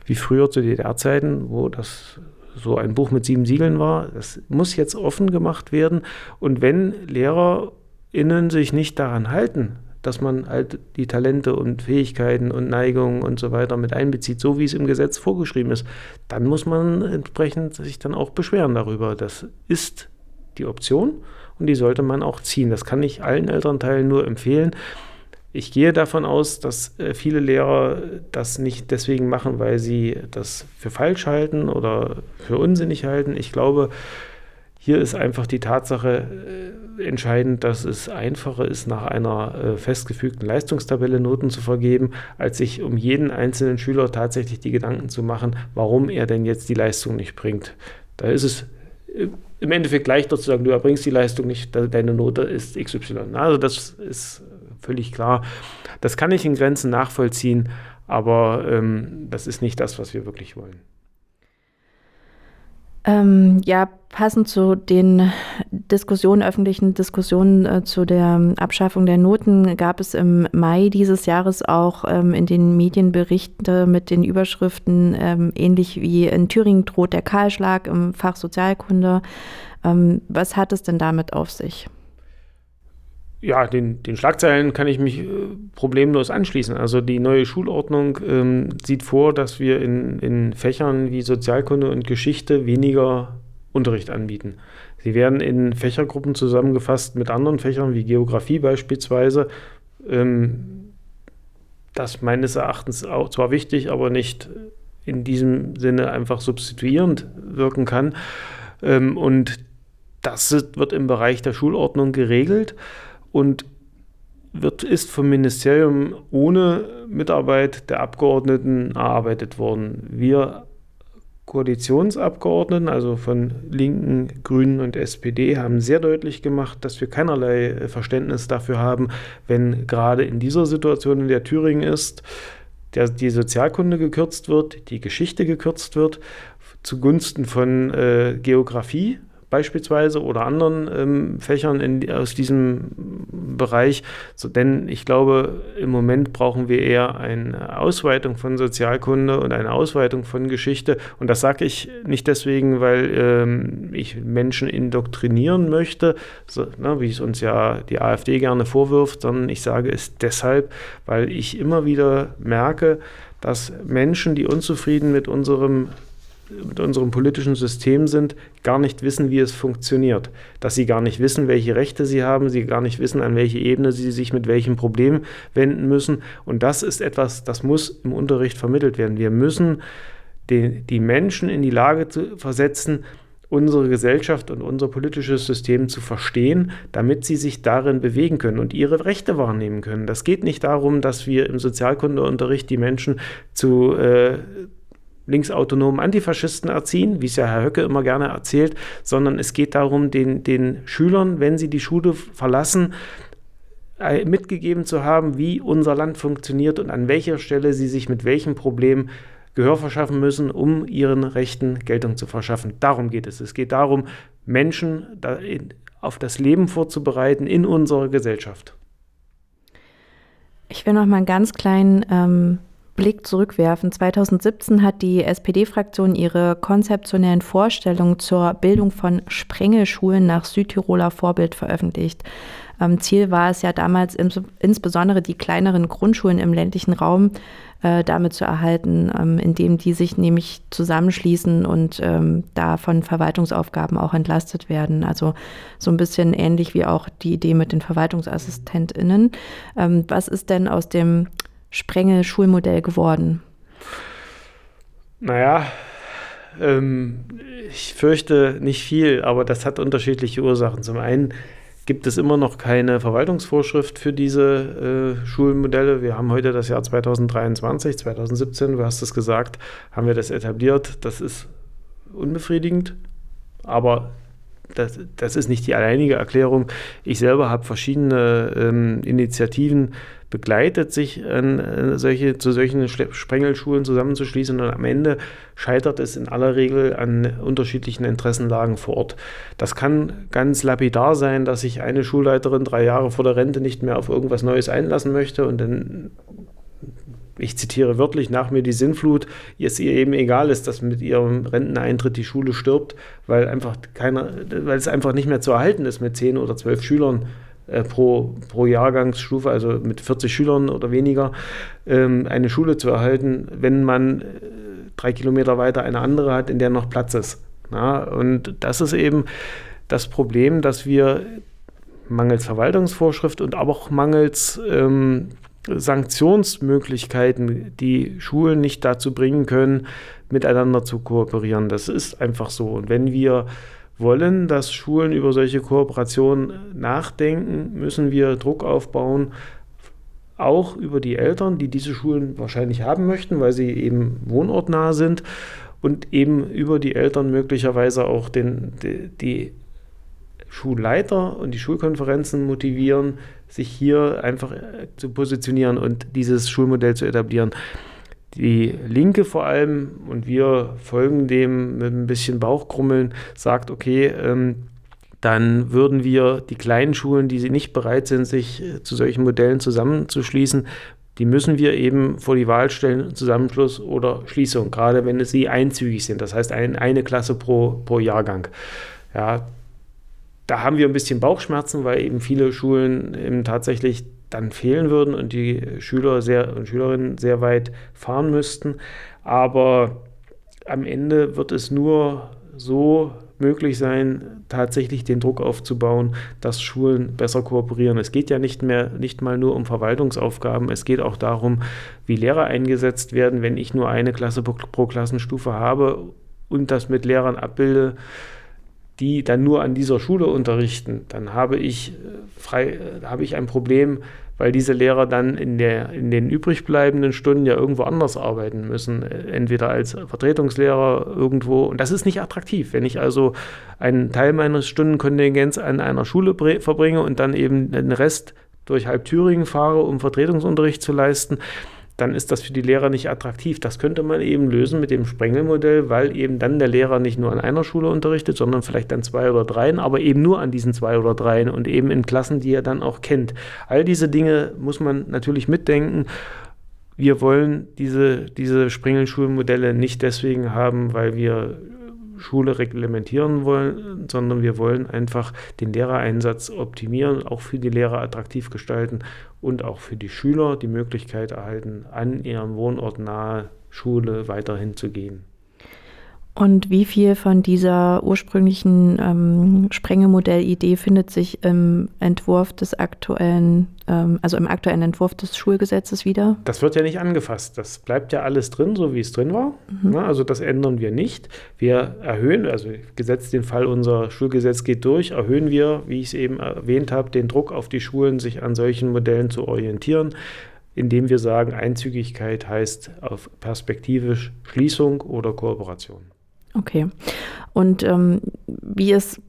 Speaker 3: wie früher zu DDR-Zeiten, wo das so ein Buch mit sieben Siegeln war. Das muss jetzt offen gemacht werden. Und wenn LehrerInnen sich nicht daran halten, dass man halt die Talente und Fähigkeiten und Neigungen und so weiter mit einbezieht, so wie es im Gesetz vorgeschrieben ist, dann muss man entsprechend sich dann auch beschweren darüber. Das ist die Option und die sollte man auch ziehen. Das kann ich allen Elternteilen nur empfehlen. Ich gehe davon aus, dass äh, viele Lehrer das nicht deswegen machen, weil sie das für falsch halten oder für unsinnig halten. Ich glaube, Hier ist einfach die Tatsache äh, entscheidend, dass es einfacher ist, nach einer äh, festgefügten Leistungstabelle Noten zu vergeben, als sich um jeden einzelnen Schüler tatsächlich die Gedanken zu machen, warum er denn jetzt die Leistung nicht bringt. Da ist es äh, im Endeffekt leichter zu sagen, du erbringst die Leistung nicht, deine Note ist XY. Also das ist völlig klar. Das kann ich in Grenzen nachvollziehen, aber ähm, das ist nicht das, was wir wirklich wollen.
Speaker 1: Ähm, ja, passend zu den Diskussionen, öffentlichen Diskussionen äh, zu der Abschaffung der Noten gab es im Mai dieses Jahres auch ähm, in den Medien Berichte mit den Überschriften ähm, ähnlich wie in Thüringen droht der Kahlschlag im Fach Sozialkunde. Ähm, was hat es denn damit auf sich?
Speaker 3: Ja, den, den Schlagzeilen kann ich mich äh, problemlos anschließen. Also die neue Schulordnung ähm, sieht vor, dass wir in, in Fächern wie Sozialkunde und Geschichte weniger Unterricht anbieten. Sie werden in Fächergruppen zusammengefasst mit anderen Fächern wie Geografie beispielsweise. Ähm, das meines Erachtens auch zwar wichtig, aber nicht in diesem Sinne einfach substituierend wirken kann. Ähm, und das wird im Bereich der Schulordnung geregelt und wird, ist vom Ministerium ohne Mitarbeit der Abgeordneten erarbeitet worden. Wir Koalitionsabgeordneten, also von Linken, Grünen und SPD, haben sehr deutlich gemacht, dass wir keinerlei Verständnis dafür haben, wenn gerade in dieser Situation, in der Thüringen ist, der, die Sozialkunde gekürzt wird, die Geschichte gekürzt wird, zugunsten von äh, Geografie beispielsweise oder anderen ähm, Fächern in, aus diesem Bereich. So, denn ich glaube, im Moment brauchen wir eher eine Ausweitung von Sozialkunde und eine Ausweitung von Geschichte. Und das sage ich nicht deswegen, weil ähm, ich Menschen indoktrinieren möchte, so, ne, wie es uns ja die AfD gerne vorwirft, sondern ich sage es deshalb, weil ich immer wieder merke, dass Menschen, die unzufrieden mit unserem mit unserem politischen System sind, gar nicht wissen, wie es funktioniert. Dass sie gar nicht wissen, welche Rechte sie haben, sie gar nicht wissen, an welche Ebene sie sich mit welchem Problem wenden müssen. Und das ist etwas, das muss im Unterricht vermittelt werden. Wir müssen die, die Menschen in die Lage zu versetzen, unsere Gesellschaft und unser politisches System zu verstehen, damit sie sich darin bewegen können und ihre Rechte wahrnehmen können. Das geht nicht darum, dass wir im Sozialkundeunterricht die Menschen zu, äh, linksautonomen Antifaschisten erziehen, wie es ja Herr Höcke immer gerne erzählt, sondern es geht darum, den, den Schülern, wenn sie die Schule verlassen, äh, mitgegeben zu haben, wie unser Land funktioniert und an welcher Stelle sie sich mit welchem Problem Gehör verschaffen müssen, um ihren Rechten Geltung zu verschaffen. Darum geht es. Es geht darum, Menschen auf das Leben vorzubereiten in unserer Gesellschaft.
Speaker 1: Ich will noch mal einen ganz kleinen ähm, Blick zurückwerfen. 2017 hat die SPD-Fraktion ihre konzeptionellen Vorstellungen zur Bildung von Sprengelschulen nach Südtiroler Vorbild veröffentlicht. Ziel war es ja damals ins, insbesondere die kleineren Grundschulen im ländlichen Raum äh, damit zu erhalten, ähm, indem die sich nämlich zusammenschließen und ähm, da von Verwaltungsaufgaben auch entlastet werden. Also so ein bisschen ähnlich wie auch die Idee mit den VerwaltungsassistentInnen. Ähm, was ist denn aus dem Sprengel-Schulmodell geworden?
Speaker 3: Naja, ähm, ich fürchte nicht viel, aber das hat unterschiedliche Ursachen. Zum einen gibt es immer noch keine Verwaltungsvorschrift für diese äh, Schulmodelle. Wir haben heute das Jahr 2023, 2017, du hast es gesagt, haben wir das etabliert. Das ist unbefriedigend, aber das, das ist nicht die alleinige Erklärung. Ich selber habe verschiedene ähm, Initiativen begleitet, sich an äh, solche, zu solchen Sprengelschulen zusammenzuschließen und am Ende scheitert es in aller Regel an unterschiedlichen Interessenlagen vor Ort. Das kann ganz lapidar sein, dass sich eine Schulleiterin drei Jahre vor der Rente nicht mehr auf irgendwas Neues einlassen möchte und dann ich zitiere wörtlich, nach mir die Sinnflut, es ihr eben egal ist, dass mit ihrem Renteneintritt die Schule stirbt, weil einfach keiner, weil es einfach nicht mehr zu erhalten ist mit zehn oder zwölf Schülern äh, pro, pro Jahrgangsstufe, also mit 40 Schülern oder weniger, ähm, eine Schule zu erhalten, wenn man äh, drei Kilometer weiter eine andere hat, in der noch Platz ist. Ja, und das ist eben das Problem, dass wir mangels Verwaltungsvorschrift und aber auch mangels ähm, Sanktionsmöglichkeiten die Schulen nicht dazu bringen können, miteinander zu kooperieren. Das ist einfach so. Und wenn wir wollen, dass Schulen über solche Kooperationen nachdenken, müssen wir Druck aufbauen, auch über die Eltern, die diese Schulen wahrscheinlich haben möchten, weil sie eben wohnortnah sind und eben über die Eltern möglicherweise auch den, die, die Schulleiter und die Schulkonferenzen motivieren, sich hier einfach äh, zu positionieren und dieses Schulmodell zu etablieren. Die Linke vor allem, und wir folgen dem mit ein bisschen Bauchkrummeln, sagt, okay, ähm, dann würden wir die kleinen Schulen, die nicht bereit sind, sich äh, zu solchen Modellen zusammenzuschließen, die müssen wir eben vor die Wahl stellen, Zusammenschluss oder Schließung, gerade wenn sie einzügig sind, das heißt ein, eine Klasse pro, pro Jahrgang. Ja, da haben wir ein bisschen Bauchschmerzen, weil eben viele Schulen eben tatsächlich dann fehlen würden und die Schüler sehr und Schülerinnen sehr weit fahren müssten. Aber am Ende wird es nur so möglich sein, tatsächlich den Druck aufzubauen, dass Schulen besser kooperieren. Es geht ja nicht mehr, nicht mal nur um Verwaltungsaufgaben, es geht auch darum, wie Lehrer eingesetzt werden, wenn ich nur eine Klasse pro, pro Klassenstufe habe und das mit Lehrern abbilde, die dann nur an dieser Schule unterrichten, dann habe ich, äh, frei, äh, habe ich ein Problem, weil diese Lehrer dann in, der, in den übrig bleibenden Stunden ja irgendwo anders arbeiten müssen, äh, entweder als Vertretungslehrer irgendwo. Und das ist nicht attraktiv. Wenn ich also einen Teil meines Stundenkontingents an einer Schule verbringe und dann eben den Rest durch halb Thüringen fahre, um Vertretungsunterricht zu leisten, dann ist das für die Lehrer nicht attraktiv. Das könnte man eben lösen mit dem Sprengelmodell, weil eben dann der Lehrer nicht nur an einer Schule unterrichtet, sondern vielleicht an zwei oder dreien, aber eben nur an diesen zwei oder dreien und eben in Klassen, die er dann auch kennt. All diese Dinge muss man natürlich mitdenken. Wir wollen diese, diese Sprengelschulmodelle nicht deswegen haben, weil wir Schule reglementieren wollen, sondern wir wollen einfach den Lehrereinsatz optimieren, auch für die Lehrer attraktiv gestalten und auch für die Schüler die Möglichkeit erhalten, an ihrem Wohnort nahe Schule weiterhin zu gehen.
Speaker 1: Und wie viel von dieser ursprünglichen ähm, Sprengemodellidee findet sich im Entwurf des aktuellen, ähm, also im aktuellen Entwurf des Schulgesetzes wieder?
Speaker 3: Das wird ja nicht angefasst. Das bleibt ja alles drin, so wie es drin war. Mhm. Na, also das ändern wir nicht. Wir erhöhen, also gesetzt den Fall, unser Schulgesetz geht durch, erhöhen wir, wie ich es eben erwähnt habe, den Druck auf die Schulen, sich an solchen Modellen zu orientieren indem wir sagen, Einzügigkeit heißt auf perspektivisch Schließung oder Kooperation.
Speaker 1: Okay. Und ähm, wie ist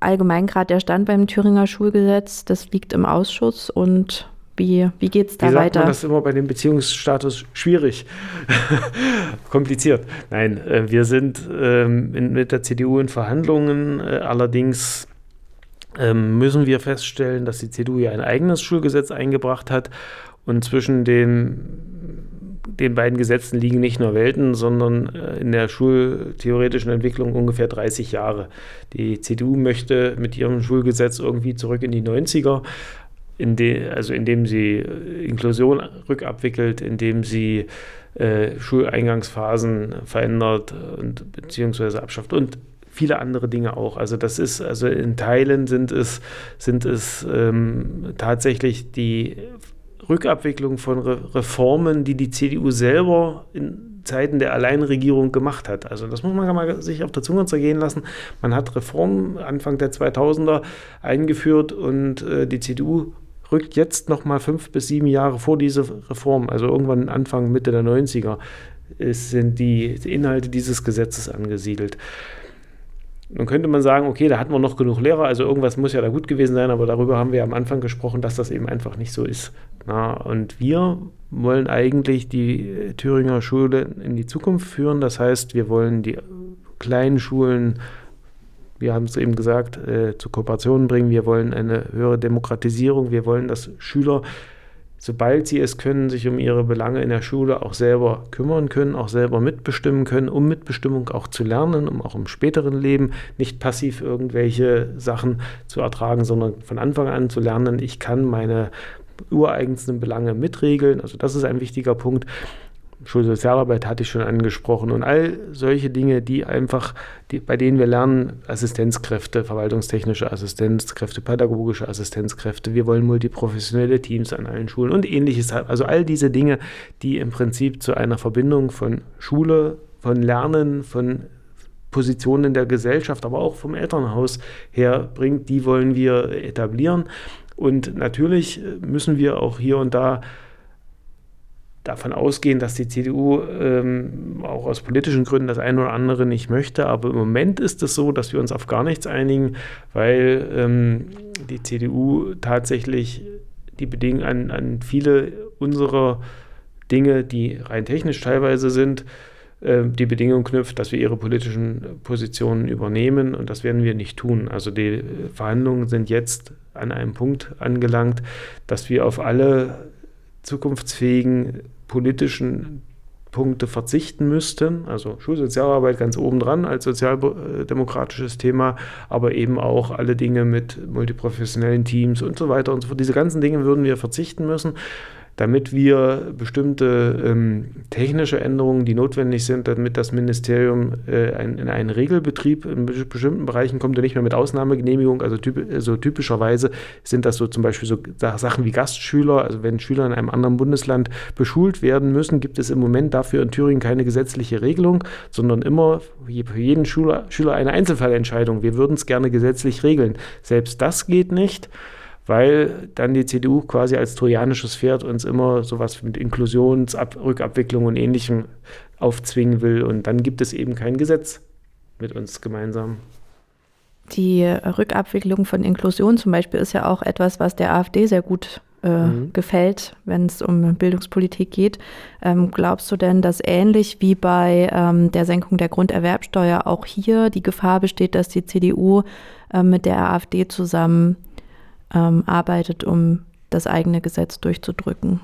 Speaker 1: allgemein gerade der Stand beim Thüringer Schulgesetz? Das liegt im Ausschuss und wie, wie geht es da
Speaker 3: wie
Speaker 1: sagt weiter?
Speaker 3: Man das ist immer bei dem Beziehungsstatus schwierig, kompliziert. Nein, äh, wir sind ähm, in, mit der CDU in Verhandlungen. Äh, allerdings ähm, müssen wir feststellen, dass die CDU ja ein eigenes Schulgesetz eingebracht hat und zwischen den den beiden Gesetzen liegen nicht nur Welten, sondern äh, in der schultheoretischen Entwicklung ungefähr 30 Jahre. Die CDU möchte mit ihrem Schulgesetz irgendwie zurück in die 90er, in de, also indem sie äh, Inklusion rückabwickelt, indem sie äh, Schuleingangsphasen verändert und beziehungsweise abschafft und viele andere Dinge auch. Also das ist, also in Teilen sind es, sind es ähm, tatsächlich die Rückabwicklung von Re Reformen, die die CDU selber in Zeiten der Alleinregierung gemacht hat. Also das muss man mal sich auf der Zunge zergehen lassen. Man hat Reformen Anfang der 2000er eingeführt und äh, die CDU rückt jetzt noch mal fünf bis sieben Jahre vor diese Reform, also irgendwann Anfang, Mitte der 90er, ist, sind die Inhalte dieses Gesetzes angesiedelt. Nun könnte man sagen, okay, da hatten wir noch genug Lehrer, also irgendwas muss ja da gut gewesen sein, aber darüber haben wir am Anfang gesprochen, dass das eben einfach nicht so ist. Na, und wir wollen eigentlich die Thüringer Schule in die Zukunft führen. Das heißt, wir wollen die kleinen Schulen, wir haben es eben gesagt, äh, zu Kooperationen bringen. Wir wollen eine höhere Demokratisierung. Wir wollen, dass Schüler sobald sie es können, sich um ihre Belange in der Schule auch selber kümmern können, auch selber mitbestimmen können, um Mitbestimmung auch zu lernen, um auch im späteren Leben nicht passiv irgendwelche Sachen zu ertragen, sondern von Anfang an zu lernen, ich kann meine ureigensten Belange mitregeln. Also das ist ein wichtiger Punkt. Schulsozialarbeit hatte ich schon angesprochen und all solche Dinge, die einfach, die, bei denen wir lernen, Assistenzkräfte, verwaltungstechnische Assistenzkräfte, pädagogische Assistenzkräfte, wir wollen multiprofessionelle Teams an allen Schulen und ähnliches. Also all diese Dinge, die im Prinzip zu einer Verbindung von Schule, von Lernen, von Positionen in der Gesellschaft, aber auch vom Elternhaus her bringt, die wollen wir etablieren. Und natürlich müssen wir auch hier und da davon ausgehen, dass die CDU ähm, auch aus politischen Gründen das eine oder andere nicht möchte. Aber im Moment ist es so, dass wir uns auf gar nichts einigen, weil ähm, die CDU tatsächlich die Bedingungen an, an viele unserer Dinge, die rein technisch teilweise sind, äh, die Bedingung knüpft, dass wir ihre politischen Positionen übernehmen und das werden wir nicht tun. Also die Verhandlungen sind jetzt an einem Punkt angelangt, dass wir auf alle zukunftsfähigen politischen Punkte verzichten müssten. Also Schulsozialarbeit ganz oben dran als sozialdemokratisches Thema, aber eben auch alle Dinge mit multiprofessionellen Teams und so weiter und so fort. Diese ganzen Dinge würden wir verzichten müssen damit wir bestimmte ähm, technische Änderungen, die notwendig sind, damit das Ministerium äh, ein, in einen Regelbetrieb in bestimmten Bereichen kommt und nicht mehr mit Ausnahmegenehmigung. Also, typ, also typischerweise sind das so zum Beispiel so Sachen wie Gastschüler. Also wenn Schüler in einem anderen Bundesland beschult werden müssen, gibt es im Moment dafür in Thüringen keine gesetzliche Regelung, sondern immer für jeden Schüler, Schüler eine Einzelfallentscheidung. Wir würden es gerne gesetzlich regeln. Selbst das geht nicht weil dann die CDU quasi als trojanisches Pferd uns immer sowas mit Inklusionsrückabwicklung und Ähnlichem aufzwingen will. Und dann gibt es eben kein Gesetz mit uns gemeinsam.
Speaker 1: Die Rückabwicklung von Inklusion zum Beispiel ist ja auch etwas, was der AfD sehr gut äh, mhm. gefällt, wenn es um Bildungspolitik geht. Ähm, glaubst du denn, dass ähnlich wie bei ähm, der Senkung der Grunderwerbsteuer auch hier die Gefahr besteht, dass die CDU äh, mit der AfD zusammen ähm, arbeitet, um das eigene Gesetz durchzudrücken.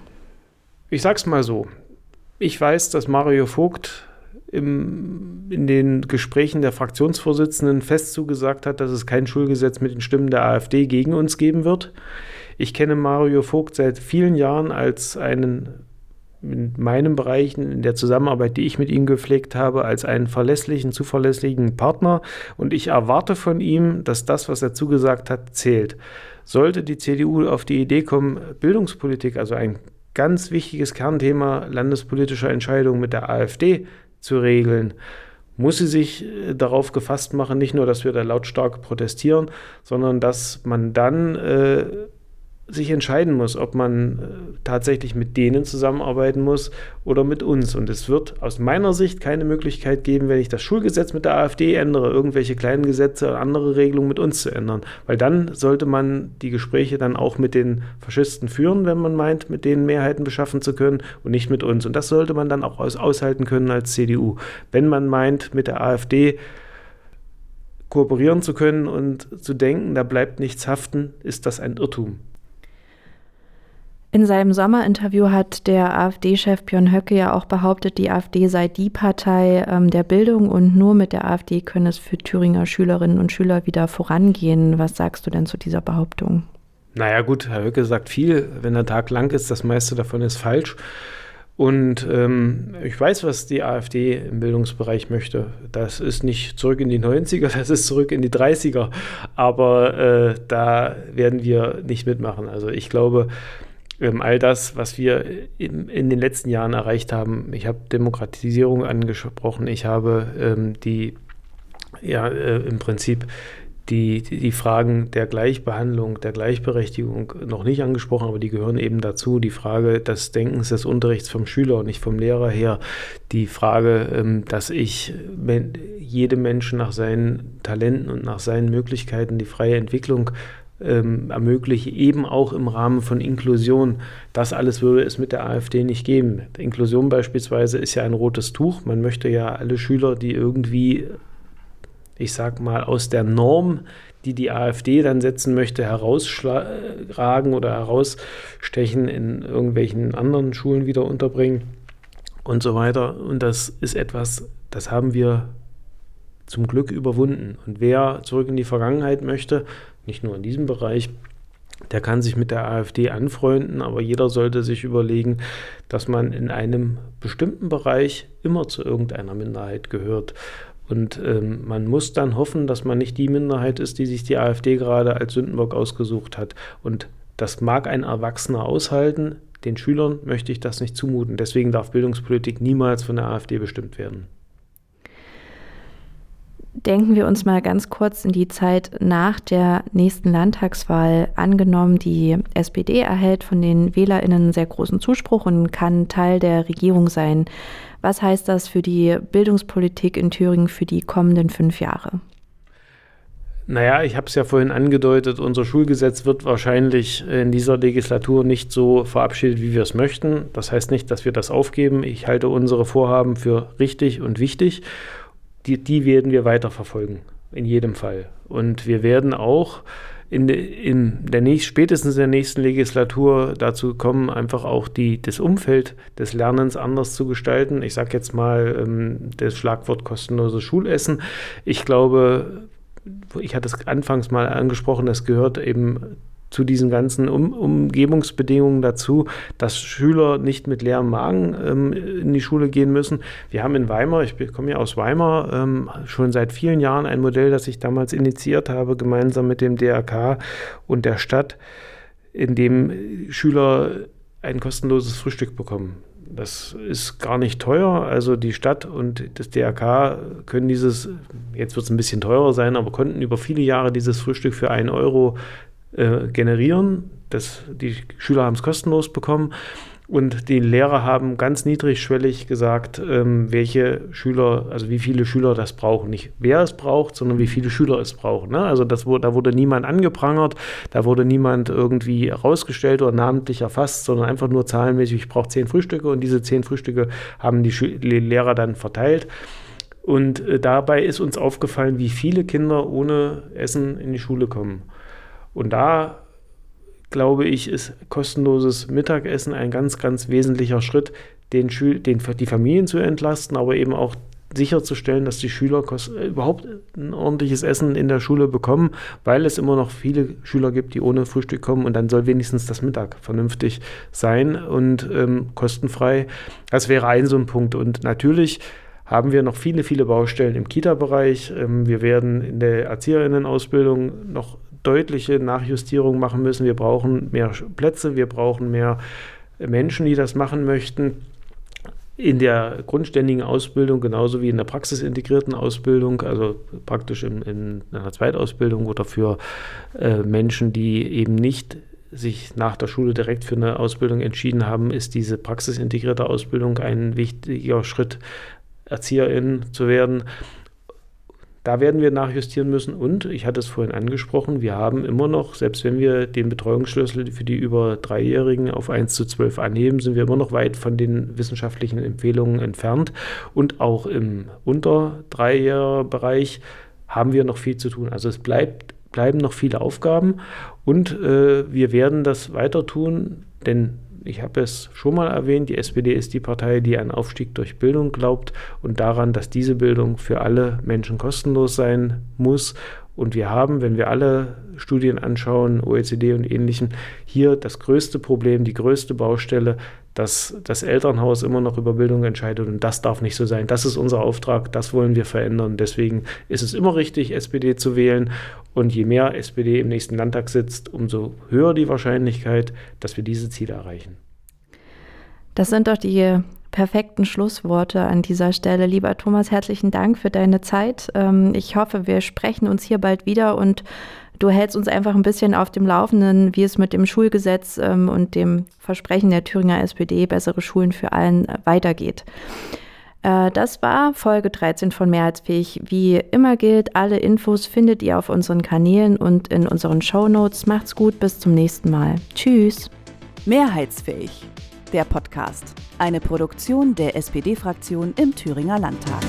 Speaker 3: Ich sag's mal so. Ich weiß, dass Mario Vogt im, in den Gesprächen der Fraktionsvorsitzenden fest zugesagt hat, dass es kein Schulgesetz mit den Stimmen der AfD gegen uns geben wird. Ich kenne Mario Vogt seit vielen Jahren als einen in meinen Bereichen, in der Zusammenarbeit, die ich mit ihm gepflegt habe, als einen verlässlichen, zuverlässigen Partner. Und ich erwarte von ihm, dass das, was er zugesagt hat, zählt. Sollte die CDU auf die Idee kommen, Bildungspolitik, also ein ganz wichtiges Kernthema landespolitischer Entscheidungen mit der AfD zu regeln, muss sie sich äh, darauf gefasst machen, nicht nur, dass wir da lautstark protestieren, sondern dass man dann äh, sich entscheiden muss, ob man äh, tatsächlich mit denen zusammenarbeiten muss oder mit uns. Und es wird aus meiner Sicht keine Möglichkeit geben, wenn ich das Schulgesetz mit der AfD ändere, irgendwelche kleinen Gesetze oder andere Regelungen mit uns zu ändern. Weil dann sollte man die Gespräche dann auch mit den Faschisten führen, wenn man meint, mit denen Mehrheiten beschaffen zu können und nicht mit uns. Und das sollte man dann auch aus aushalten können als CDU. Wenn man meint, mit der AfD kooperieren zu können und zu denken, da bleibt nichts haften, ist das ein Irrtum.
Speaker 1: In seinem Sommerinterview hat der AfD-Chef Björn Höcke ja auch behauptet, die AfD sei die Partei ähm, der Bildung und nur mit der AfD könne es für Thüringer Schülerinnen und Schüler wieder vorangehen. Was sagst du denn zu dieser Behauptung?
Speaker 3: Naja gut, Herr Höcke sagt viel. Wenn der Tag lang ist, das meiste davon ist falsch. Und ähm, ich weiß, was die AfD im Bildungsbereich möchte. Das ist nicht zurück in die 90er, das ist zurück in die 30er. Aber äh, da werden wir nicht mitmachen. Also ich glaube, all das, was wir in, in, den letzten Jahren erreicht haben. Ich habe Demokratisierung angesprochen, ich habe ähm, die, ja, äh, im Prinzip die, die, die, Fragen der Gleichbehandlung, der Gleichberechtigung noch nicht angesprochen, aber die gehören eben dazu. Die Frage des Denkens des Unterrichts vom Schüler und nicht vom Lehrer her. Die Frage, ähm, dass ich jedem Menschen nach seinen Talenten und nach seinen Möglichkeiten die freie Entwicklung ähm, ermögliche, eben auch im Rahmen von Inklusion. Das alles würde es mit der AfD nicht geben. Inklusion beispielsweise ist ja ein rotes Tuch. Man möchte ja alle Schüler, die irgendwie, ich sag mal, aus der Norm, die die AfD dann setzen möchte, herausschlagen oder herausstechen, in irgendwelchen anderen Schulen wieder unterbringen und so weiter. Und das ist etwas, das haben wir zum Glück überwunden. Und wer zurück in die Vergangenheit möchte, nicht nur in diesem Bereich, der kann sich mit der AfD anfreunden, aber jeder sollte sich überlegen, dass man in einem bestimmten Bereich immer zu irgendeiner Minderheit gehört. Und ähm, man muss dann hoffen, dass man nicht die Minderheit ist, die sich die AfD gerade als Sündenbock ausgesucht hat. Und das mag ein Erwachsener aushalten. Den Schülern möchte ich das nicht zumuten. Deswegen darf Bildungspolitik niemals von der AfD bestimmt werden.
Speaker 1: Denken wir uns mal ganz kurz in die Zeit nach der nächsten Landtagswahl. Angenommen, die SPD erhält von den Wählerinnen sehr großen Zuspruch und kann Teil der Regierung sein. Was heißt das für die Bildungspolitik in Thüringen für die kommenden fünf Jahre?
Speaker 3: Naja, ich habe es ja vorhin angedeutet, unser Schulgesetz wird wahrscheinlich in dieser Legislatur nicht so verabschiedet, wie wir es möchten. Das heißt nicht, dass wir das aufgeben. Ich halte unsere Vorhaben für richtig und wichtig die, die werden wir weiterverfolgen, in jedem Fall. Und wir werden auch in, in der nächst, spätestens in der nächsten Legislatur dazu kommen, einfach auch die, das Umfeld des Lernens anders zu gestalten. Ich sage jetzt mal ähm, das Schlagwort kostenloses Schulessen. Ich glaube, ich hatte es anfangs mal angesprochen, das gehört eben zu diesen ganzen um Umgebungsbedingungen dazu, dass Schüler nicht mit leerem Magen ähm, in die Schule gehen müssen. Wir haben in Weimar, ich komme ja aus Weimar, ähm, schon seit vielen Jahren ein Modell, das ich damals initiiert habe, gemeinsam mit dem DRK und der Stadt, in dem Schüler ein kostenloses Frühstück bekommen. Das ist gar nicht teuer. Also die Stadt und das DRK können dieses, jetzt wird es ein bisschen teurer sein, aber konnten über viele Jahre dieses Frühstück für einen Euro äh, generieren. Das, die Schüler haben es kostenlos bekommen. Und die Lehrer haben ganz niedrigschwellig gesagt, ähm, welche Schüler, also wie viele Schüler das brauchen. Nicht wer es braucht, sondern wie viele Schüler es brauchen. Ne? Also das, da wurde niemand angeprangert, da wurde niemand irgendwie herausgestellt oder namentlich erfasst, sondern einfach nur zahlenmäßig, ich brauche zehn Frühstücke und diese zehn Frühstücke haben die, die Lehrer dann verteilt. Und äh, dabei ist uns aufgefallen, wie viele Kinder ohne Essen in die Schule kommen. Und da glaube ich, ist kostenloses Mittagessen ein ganz, ganz wesentlicher Schritt, den, Schül den die Familien zu entlasten, aber eben auch sicherzustellen, dass die Schüler äh, überhaupt ein ordentliches Essen in der Schule bekommen, weil es immer noch viele Schüler gibt, die ohne Frühstück kommen und dann soll wenigstens das Mittag vernünftig sein und ähm, kostenfrei. Das wäre ein so ein Punkt. Und natürlich haben wir noch viele, viele Baustellen im Kita-Bereich. Ähm, wir werden in der Erzieherinnenausbildung noch deutliche Nachjustierungen machen müssen. Wir brauchen mehr Plätze, wir brauchen mehr Menschen, die das machen möchten. In der grundständigen Ausbildung genauso wie in der praxisintegrierten Ausbildung, also praktisch in, in einer Zweitausbildung oder für äh, Menschen, die eben nicht sich nach der Schule direkt für eine Ausbildung entschieden haben, ist diese praxisintegrierte Ausbildung ein wichtiger Schritt, Erzieherin zu werden. Da werden wir nachjustieren müssen. Und ich hatte es vorhin angesprochen, wir haben immer noch, selbst wenn wir den Betreuungsschlüssel für die über Dreijährigen auf 1 zu 12 anheben, sind wir immer noch weit von den wissenschaftlichen Empfehlungen entfernt. Und auch im unter Dreijähriger-Bereich haben wir noch viel zu tun. Also es bleibt, bleiben noch viele Aufgaben und äh, wir werden das weiter tun, denn ich habe es schon mal erwähnt, die SPD ist die Partei, die an Aufstieg durch Bildung glaubt und daran, dass diese Bildung für alle Menschen kostenlos sein muss. Und wir haben, wenn wir alle Studien anschauen, OECD und ähnlichen, hier das größte Problem, die größte Baustelle, dass das Elternhaus immer noch über Bildung entscheidet und das darf nicht so sein. Das ist unser Auftrag, das wollen wir verändern. Deswegen ist es immer richtig, SPD zu wählen und je mehr SPD im nächsten Landtag sitzt, umso höher die Wahrscheinlichkeit, dass wir diese Ziele erreichen.
Speaker 1: Das sind doch die perfekten Schlussworte an dieser Stelle. Lieber Thomas, herzlichen Dank für deine Zeit. Ähm, ich hoffe, wir sprechen uns hier bald wieder und du hältst uns einfach ein bisschen auf dem Laufenden, wie es mit dem Schulgesetz ähm, und dem Versprechen der Thüringer SPD, bessere Schulen für allen, äh, weitergeht. Äh, das war Folge 13 von Mehrheitsfähig. Wie immer gilt, alle Infos findet ihr auf unseren Kanälen und in unseren Show Notes. Macht's gut, bis zum nächsten Mal. Tschüss.
Speaker 2: Mehrheitsfähig, der Podcast. Eine Produktion der SPD-Fraktion im Thüringer Landtag.